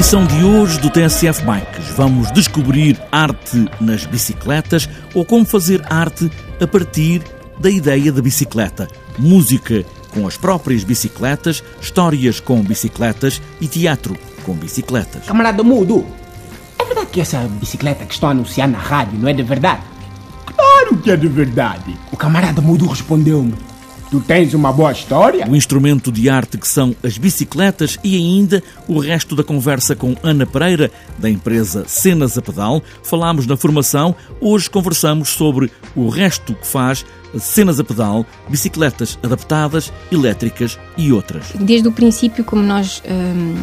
edição de hoje do TSF Bikes, vamos descobrir arte nas bicicletas ou como fazer arte a partir da ideia da bicicleta. Música com as próprias bicicletas, histórias com bicicletas e teatro com bicicletas. Camarada Mudo, é verdade que essa bicicleta que estão a anunciar na rádio não é de verdade? Claro que é de verdade. O camarada Mudo respondeu-me. Tu tens uma boa história? O instrumento de arte que são as bicicletas e ainda o resto da conversa com Ana Pereira, da empresa Cenas a Pedal. Falámos na formação, hoje conversamos sobre o resto que faz Cenas a Pedal, bicicletas adaptadas, elétricas e outras. Desde o princípio, como nós hum,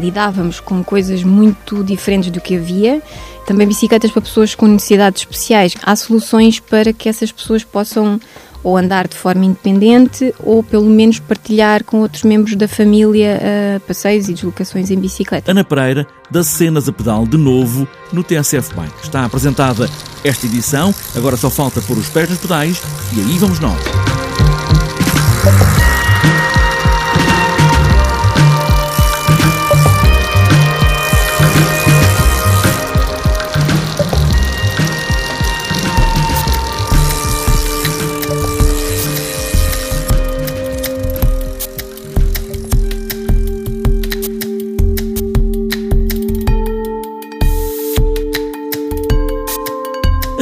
lidávamos com coisas muito diferentes do que havia, também bicicletas para pessoas com necessidades especiais, há soluções para que essas pessoas possam ou andar de forma independente ou pelo menos partilhar com outros membros da família uh, passeios e deslocações em bicicleta. Ana Pereira, das cenas a pedal de novo no TSF Bike. Está apresentada esta edição, agora só falta pôr os pés nos pedais e aí vamos nós.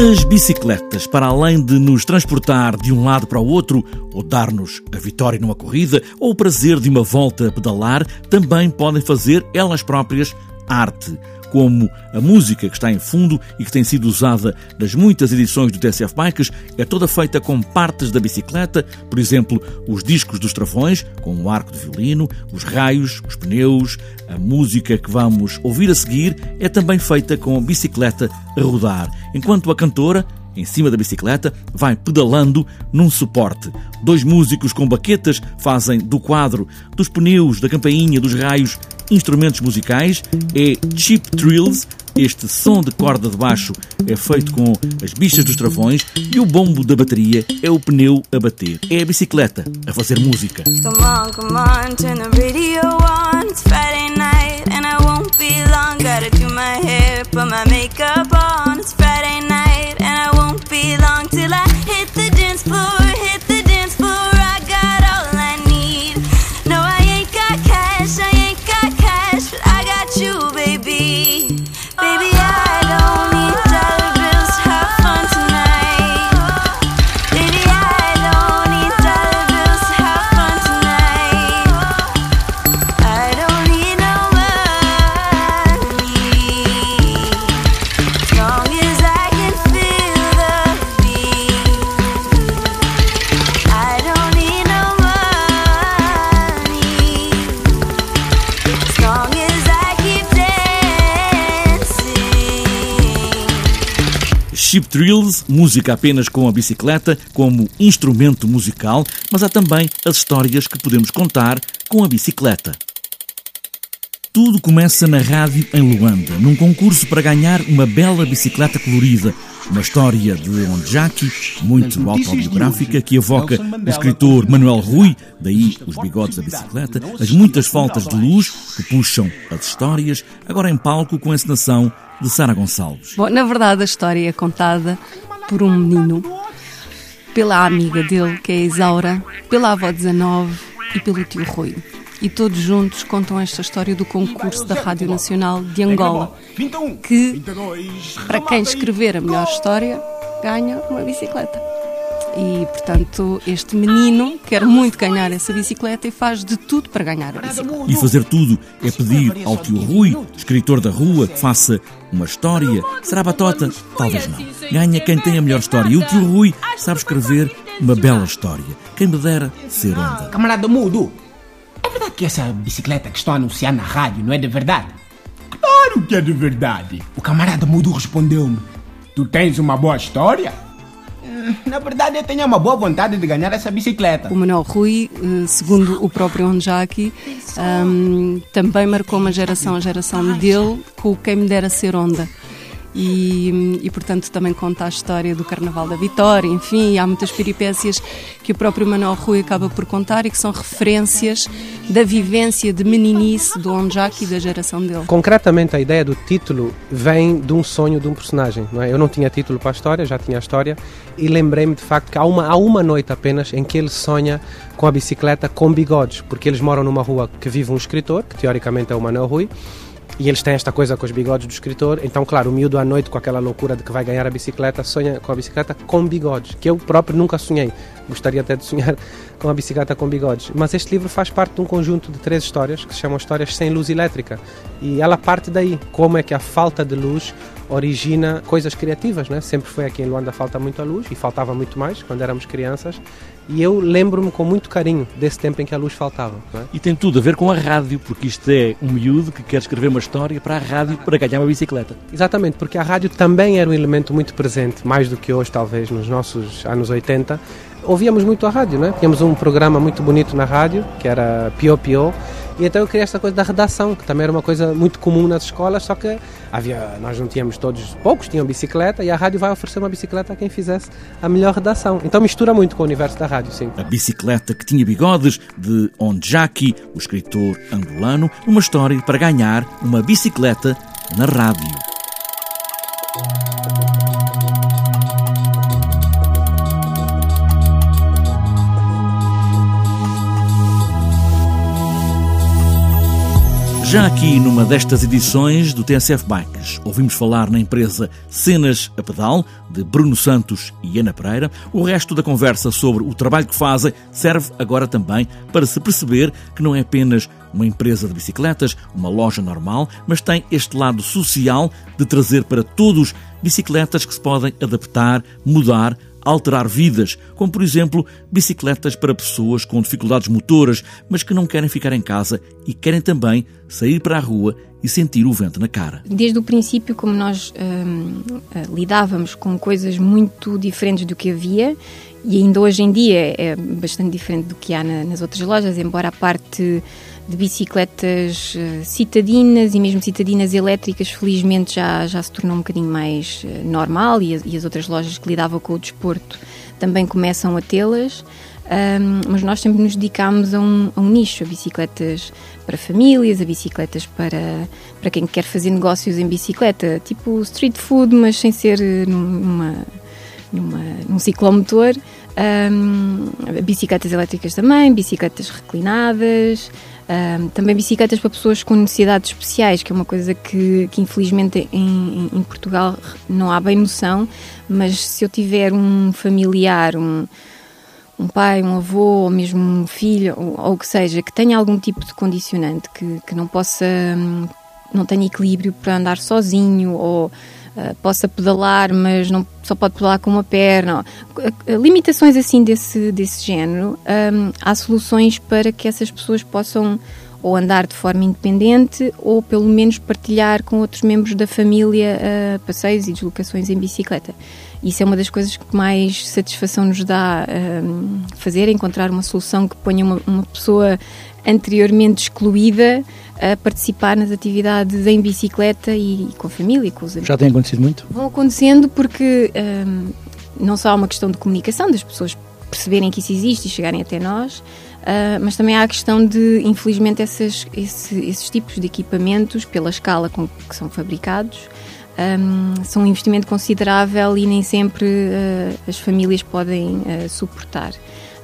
As bicicletas, para além de nos transportar de um lado para o outro, ou dar-nos a vitória numa corrida, ou o prazer de uma volta a pedalar, também podem fazer elas próprias arte como a música que está em fundo e que tem sido usada nas muitas edições do TSF Bikes é toda feita com partes da bicicleta, por exemplo, os discos dos travões, com o arco de violino, os raios, os pneus, a música que vamos ouvir a seguir é também feita com a bicicleta a rodar, enquanto a cantora em cima da bicicleta, vai pedalando num suporte. Dois músicos com baquetas fazem do quadro, dos pneus, da campainha, dos raios, instrumentos musicais. É Cheap Trills. Este som de corda de baixo é feito com as bichas dos travões e o bombo da bateria é o pneu a bater. É a bicicleta a fazer música. Come on, come on, turn the radio on. It's Friday night and I won't be long. Gotta do my hair, put my makeup Chip Drills, música apenas com a bicicleta como instrumento musical, mas há também as histórias que podemos contar com a bicicleta. Tudo começa na rádio em Luanda, num concurso para ganhar uma bela bicicleta colorida. Uma história de Onjaki, muito autobiográfica, que evoca o escritor Manuel Rui, daí os bigodes da bicicleta, as muitas faltas de luz que puxam as histórias, agora em palco com a encenação de Sara Gonçalves. Bom, na verdade, a história é contada por um menino, pela amiga dele, que é a Isaura, pela avó 19 e pelo tio Rui. E todos juntos contam esta história do concurso da Rádio Nacional de Angola, que, para quem escrever a melhor história, ganha uma bicicleta. E, portanto, este menino quer muito ganhar essa bicicleta e faz de tudo para ganhar a bicicleta. E fazer tudo é pedir ao tio Rui, escritor da rua, que faça uma história. Será batota? Talvez não. Ganha quem tem a melhor história. E o tio Rui sabe escrever uma bela história. Quem me dera ser onda. Camarada Mudo, é verdade que essa bicicleta que estão a anunciar na rádio não é de verdade? Claro que é de verdade. O camarada Mudo respondeu-me: Tu tens uma boa história? Hum, Na verdade, eu tenho uma boa vontade de ganhar essa bicicleta. O Manuel Rui, eh, segundo o próprio Onjaki, ahm, também marcou uma geração, a geração dele, com o Quem Me Dera Ser Onda. E, e, portanto, também conta a história do Carnaval da Vitória, enfim, há muitas peripécias que o próprio Manuel Rui acaba por contar e que são referências da vivência de meninice do Onjaki e da geração dele. Concretamente, a ideia do título vem de um sonho de um personagem. Não é? Eu não tinha título para a história, já tinha a história, e lembrei-me de facto que há uma, há uma noite apenas em que ele sonha com a bicicleta com bigodes, porque eles moram numa rua que vive um escritor, que teoricamente é o Manuel Rui, e eles têm esta coisa com os bigodes do escritor. Então, claro, o miúdo à noite, com aquela loucura de que vai ganhar a bicicleta, sonha com a bicicleta com bigodes, que eu próprio nunca sonhei. Gostaria até de sonhar com a bicicleta com bigodes. Mas este livro faz parte de um conjunto de três histórias que se chamam Histórias Sem Luz Elétrica. E ela parte daí. Como é que a falta de luz origina coisas criativas, né? Sempre foi aqui em Luanda falta muito a luz e faltava muito mais quando éramos crianças. E eu lembro-me com muito carinho desse tempo em que a luz faltava. É? E tem tudo a ver com a rádio, porque isto é um miúdo que quer escrever uma história para a rádio para ganhar uma bicicleta. Exatamente, porque a rádio também era um elemento muito presente, mais do que hoje, talvez, nos nossos anos 80. Ouvíamos muito a rádio, né? Tínhamos um programa muito bonito na rádio, que era Pio Pio, e então eu criei esta coisa da redação, que também era uma coisa muito comum nas escolas, só que havia, nós não tínhamos todos, poucos tinham bicicleta, e a rádio vai oferecer uma bicicleta a quem fizesse a melhor redação. Então mistura muito com o universo da rádio, sim. A bicicleta que tinha bigodes, de Onjaki, o escritor angolano, uma história para ganhar uma bicicleta na rádio. Já aqui numa destas edições do TSF Bikes, ouvimos falar na empresa Cenas a Pedal, de Bruno Santos e Ana Pereira. O resto da conversa sobre o trabalho que fazem serve agora também para se perceber que não é apenas uma empresa de bicicletas, uma loja normal, mas tem este lado social de trazer para todos bicicletas que se podem adaptar, mudar, alterar vidas, como por exemplo bicicletas para pessoas com dificuldades motoras, mas que não querem ficar em casa e querem também sair para a rua e sentir o vento na cara. Desde o princípio, como nós hum, lidávamos com coisas muito diferentes do que havia, e ainda hoje em dia é bastante diferente do que há na, nas outras lojas, embora a parte de bicicletas uh, citadinas e mesmo citadinas elétricas, felizmente já, já se tornou um bocadinho mais uh, normal e, e, as outras lojas que lidavam com o desporto também começam a tê-las. Um, mas nós sempre nos dedicámos a um, a um, nicho, a bicicletas para famílias, a bicicletas para, para quem quer fazer negócios em bicicleta, tipo street food, mas sem ser numa, numa, num ciclomotor. Um, bicicletas elétricas também, bicicletas reclinadas, um, também bicicletas para pessoas com necessidades especiais, que é uma coisa que, que infelizmente em, em, Portugal não há bem noção, mas se eu tiver um familiar, um, um pai, um avô, ou mesmo um filho, ou, o que seja, que tenha algum tipo de condicionante, que, que não possa, não tenha equilíbrio para andar sozinho, ou Uh, possa pedalar, mas não só pode pedalar com uma perna. Uh, limitações assim desse, desse género, um, há soluções para que essas pessoas possam ou andar de forma independente ou pelo menos partilhar com outros membros da família uh, passeios e deslocações em bicicleta. Isso é uma das coisas que mais satisfação nos dá fazer, encontrar uma solução que ponha uma, uma pessoa anteriormente excluída a participar nas atividades em bicicleta e, e com a família, com os amigos. Já tem acontecido muito? Vão acontecendo porque um, não só há uma questão de comunicação, das pessoas perceberem que isso existe e chegarem até nós, uh, mas também há a questão de, infelizmente, essas, esse, esses tipos de equipamentos, pela escala com que são fabricados, um, são um investimento considerável e nem sempre uh, as famílias podem uh, suportar.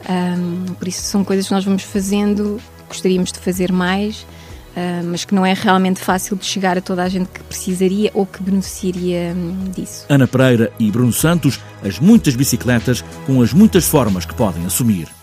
Um, por isso são coisas que nós vamos fazendo gostaríamos de fazer mais, mas que não é realmente fácil de chegar a toda a gente que precisaria ou que beneficiaria um, disso. Ana Pereira e Bruno Santos, as muitas bicicletas com as muitas formas que podem assumir.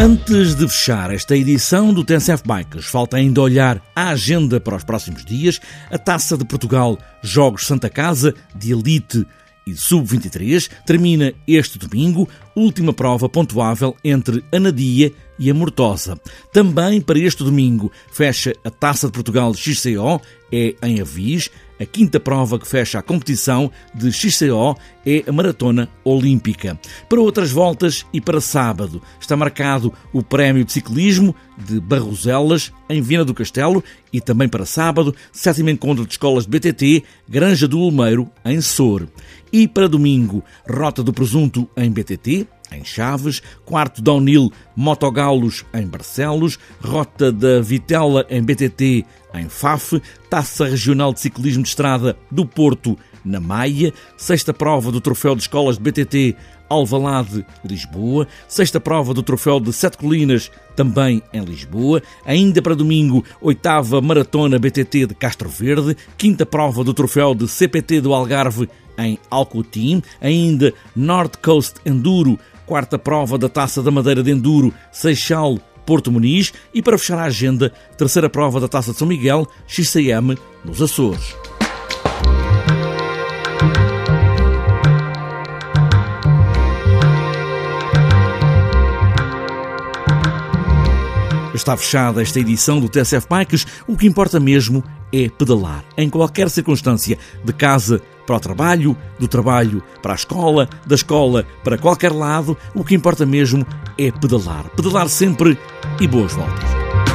Antes de fechar esta edição do TNCF Bikes, falta ainda olhar a agenda para os próximos dias, a Taça de Portugal Jogos Santa Casa de Elite e Sub-23 termina este domingo, última prova pontuável entre a Nadia e a Mortosa. Também para este domingo fecha a Taça de Portugal XCO, é em Avis, a quinta prova que fecha a competição de XCO é a Maratona Olímpica. Para outras voltas e para sábado está marcado o Prémio de Ciclismo de Barroselas, em Viana do Castelo, e também para sábado, sétimo encontro de escolas de BTT, Granja do Olmeiro, em Sor. E para domingo, Rota do Presunto, em BTT, em Chaves, quarto Downhill Motogalos em Barcelos, Rota da Vitela em BTT em Faf, Taça Regional de Ciclismo de Estrada do Porto na Maia, sexta prova do Troféu de Escolas de BTT Alvalade, Lisboa, sexta prova do Troféu de Sete Colinas, também em Lisboa, ainda para domingo, oitava Maratona BTT de Castro Verde, quinta prova do Troféu de CPT do Algarve em Alcotim, ainda North Coast Enduro, quarta prova da Taça da Madeira de Enduro, Seixal, Porto Muniz e para fechar a agenda, terceira prova da Taça de São Miguel, XCM, nos Açores. Está fechada esta edição do TSF Bikes. O que importa mesmo é pedalar. Em qualquer circunstância, de casa para o trabalho, do trabalho para a escola, da escola para qualquer lado, o que importa mesmo é pedalar. Pedalar sempre e boas voltas.